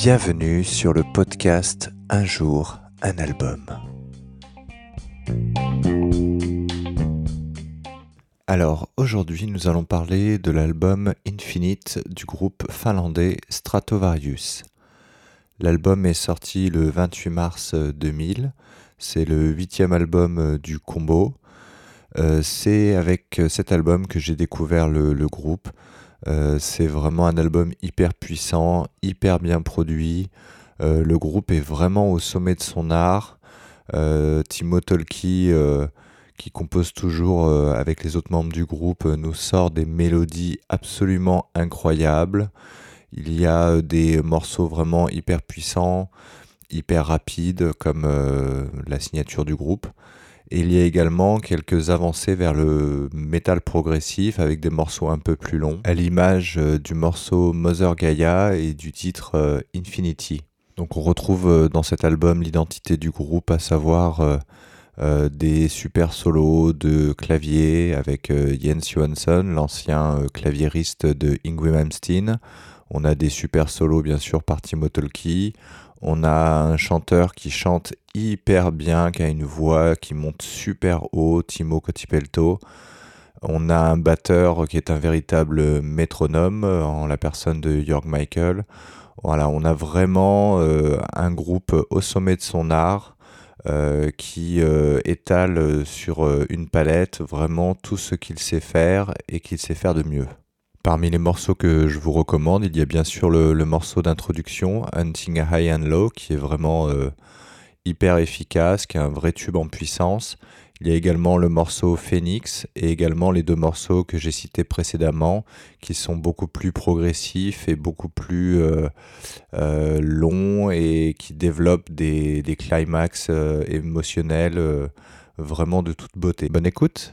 Bienvenue sur le podcast Un jour, un album. Alors aujourd'hui nous allons parler de l'album Infinite du groupe finlandais Stratovarius. L'album est sorti le 28 mars 2000, c'est le huitième album du combo. Euh, c'est avec cet album que j'ai découvert le, groupe. Euh, c'est vraiment un album hyper puissant, hyper bien produit. Euh, le groupe est vraiment au sommet de son art. Timo Tolki qui compose toujours euh, avec les autres membres du groupe, euh, nous sort des mélodies absolument incroyables. Il y a euh, des morceaux vraiment hyper puissants, hyper rapides, comme la signature du groupe. Il y a également quelques avancées vers le métal progressif avec des morceaux un peu plus longs, à l'image du morceau Mother Gaia et du titre Infinity. Donc on retrouve dans cet album l'identité du groupe, à savoir euh, des super solos de clavier avec euh, Jens Johansson, l'ancien euh, claviériste de Ingrid Malmsteen. On a des super solos bien sûr par Timo Tolki. On a un chanteur qui chante hyper bien, qui a une voix qui monte super haut, Timo Cotipelto. On a un batteur qui est un véritable métronome en la personne de Jörg Michael. Voilà, on a vraiment un groupe au sommet de son art euh, qui euh, étale euh, sur une palette vraiment tout ce qu'il sait faire et qu'il sait faire de mieux. Parmi les morceaux que je vous recommande, il y a bien sûr le, morceau d'introduction, Hunting High and Low, qui est vraiment hyper efficace, qui est un vrai tube en puissance. Il y a également le morceau Phoenix et également les deux morceaux que j'ai cités précédemment qui sont beaucoup plus progressifs et beaucoup plus euh, euh, longs et qui développent des, climax euh, émotionnels vraiment de toute beauté. Bonne écoute